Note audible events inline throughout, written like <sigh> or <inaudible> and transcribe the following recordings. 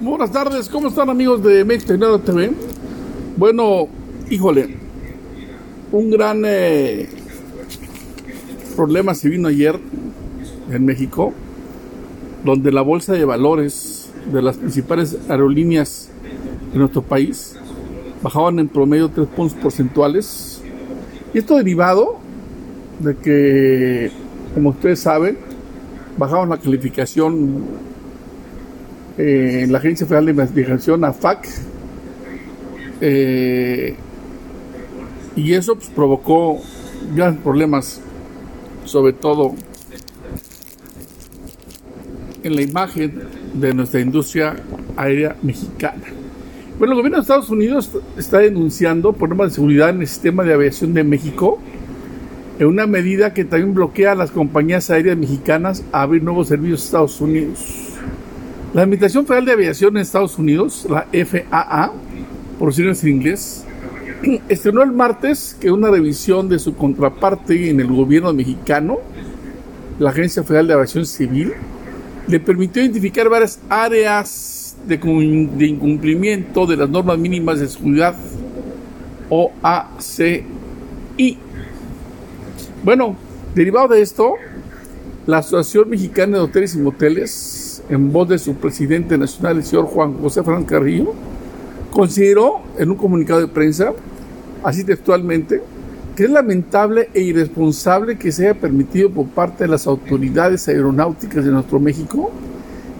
Buenas tardes, ¿cómo están amigos de México TV? Bueno, híjole, un gran eh, problema se vino ayer en México, donde la bolsa de valores de las principales aerolíneas de nuestro país bajaban en promedio 3 puntos porcentuales. Y esto derivado de que, como ustedes saben, bajaban la calificación eh, la Agencia Federal de Investigación, AFAC, eh, y eso pues, provocó grandes problemas, sobre todo en la imagen de nuestra industria aérea mexicana. Bueno, el gobierno de Estados Unidos está denunciando problemas de seguridad en el sistema de aviación de México, en una medida que también bloquea a las compañías aéreas mexicanas a abrir nuevos servicios a Estados Unidos. La Administración Federal de Aviación en Estados Unidos, la FAA, por siglas en inglés, <clears throat> estrenó el martes que una revisión de su contraparte en el gobierno mexicano, la Agencia Federal de Aviación Civil, le permitió identificar varias áreas de, de incumplimiento de las normas mínimas de seguridad OACI. Bueno, derivado de esto, la Asociación Mexicana de Hoteles y Moteles en voz de su presidente nacional, el señor Juan José Fernández Carrillo, consideró en un comunicado de prensa, así textualmente, que es lamentable e irresponsable que se haya permitido por parte de las autoridades aeronáuticas de nuestro México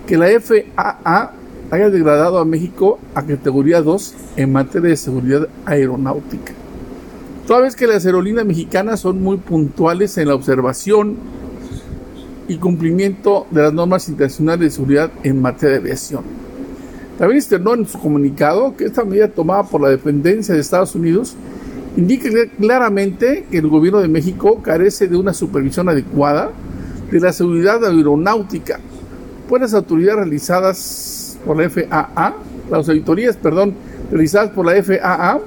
que la FAA haya degradado a México a categoría 2 en materia de seguridad aeronáutica. Toda vez que las aerolíneas mexicanas son muy puntuales en la observación y cumplimiento de las normas internacionales de seguridad en materia de aviación. También externó en su comunicado que esta medida tomada por la dependencia de Estados Unidos indica claramente que el gobierno de México carece de una supervisión adecuada de la seguridad aeronáutica, pues las autoridades realizadas por la FAA, las auditorías, perdón, realizadas por la FAA,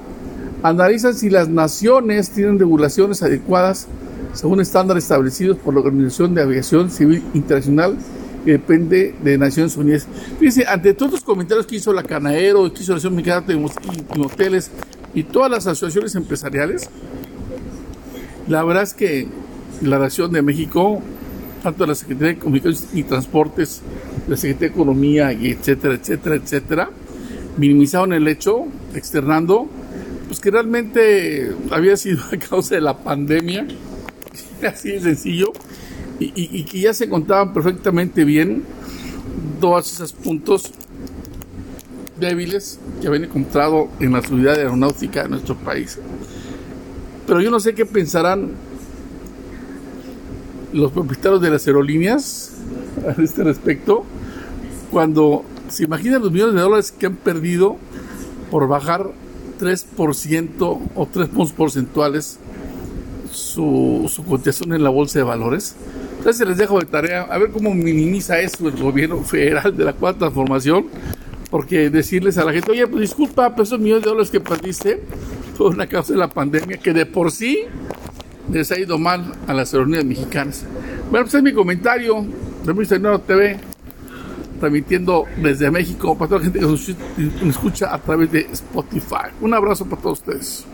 analizan si las naciones tienen regulaciones adecuadas según estándares establecidos por la Organización de Aviación Civil Internacional que depende de Naciones Unidas. Fíjense, ante todos los comentarios que hizo la Canaero, que hizo la Asociación Mexicana de Hoteles y todas las asociaciones empresariales, la verdad es que la Nación de México, tanto la Secretaría de Comunicaciones y Transportes, la Secretaría de Economía, y etcétera, etcétera, etcétera, minimizaron el hecho, externando, pues que realmente había sido <laughs> a causa de la pandemia <laughs> así de sencillo, y, que ya se contaban perfectamente bien todos esos puntos débiles que habían encontrado en la seguridad aeronáutica de nuestro país. Pero yo no sé qué pensarán los propietarios de las aerolíneas a este respecto cuando se imaginan los millones de dólares que han perdido por bajar 3% o 3 puntos porcentuales su, su cotización en la bolsa de valores. Entonces les dejo de tarea a ver cómo minimiza eso el gobierno federal de la cuarta transformación, porque decirles a la gente, oye, pues disculpa, pero esos millones de dólares que perdiste fue una causa de la pandemia que de por sí les ha ido mal a las aerolíneas mexicanas. Bueno, pues es mi comentario de Nuevo TV, transmitiendo desde México para toda la gente que nos escucha a través de Spotify. Un abrazo para todos ustedes.